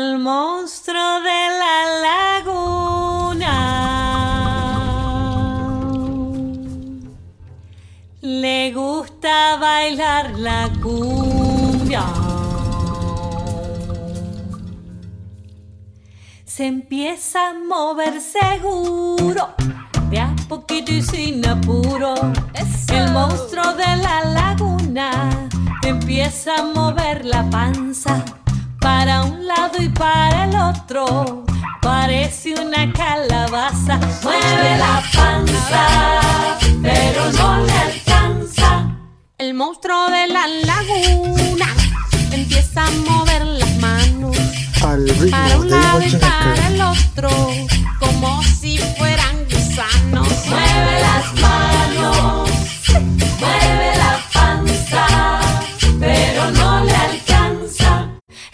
al monstruo de la laguna. Le gusta bailar la cumbia. Se empieza a mover seguro, de a poquito y sin apuro. El monstruo de la laguna empieza a mover la panza para un y para el otro. Parece una calabaza, mueve la panza, pero no le alcanza. El monstruo de la laguna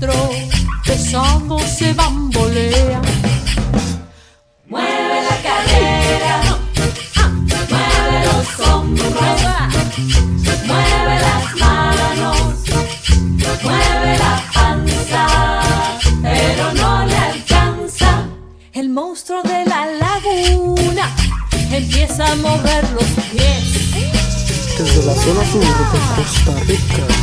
otro, besando se bambolea. Mueve la cadera, mueve los hombros. Mueve las manos, mueve la panza, pero no le alcanza. El monstruo de la laguna empieza a mover los pies. Desde la zona sur de Costa Rica.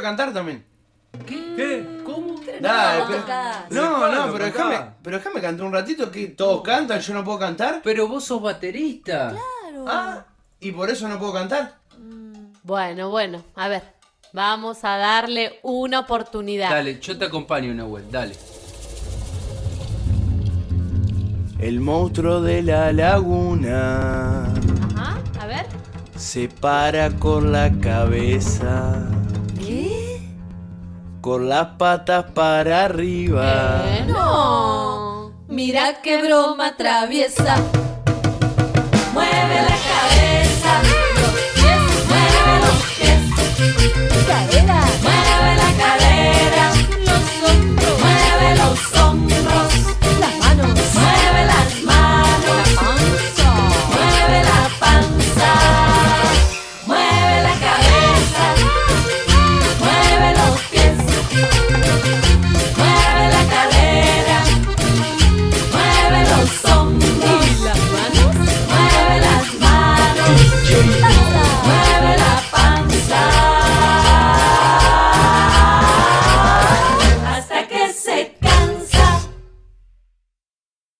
Quiero cantar también. ¿Qué? ¿Cómo? Dale, pero- tocás. No, ¿Cuándo no, pero déjame, pero déjame cantar un ratito que todos cantan, yo no puedo cantar. Pero vos sos baterista. Ah, y por eso no puedo cantar. Bueno, bueno, a ver, vamos a darle una oportunidad. Dale, yo te acompaño, Nahuel, dale. El monstruo de la laguna Ajá, a ver. se para con la cabeza, ¿Qué? Con las patas para arriba. No. Mira qué broma traviesa.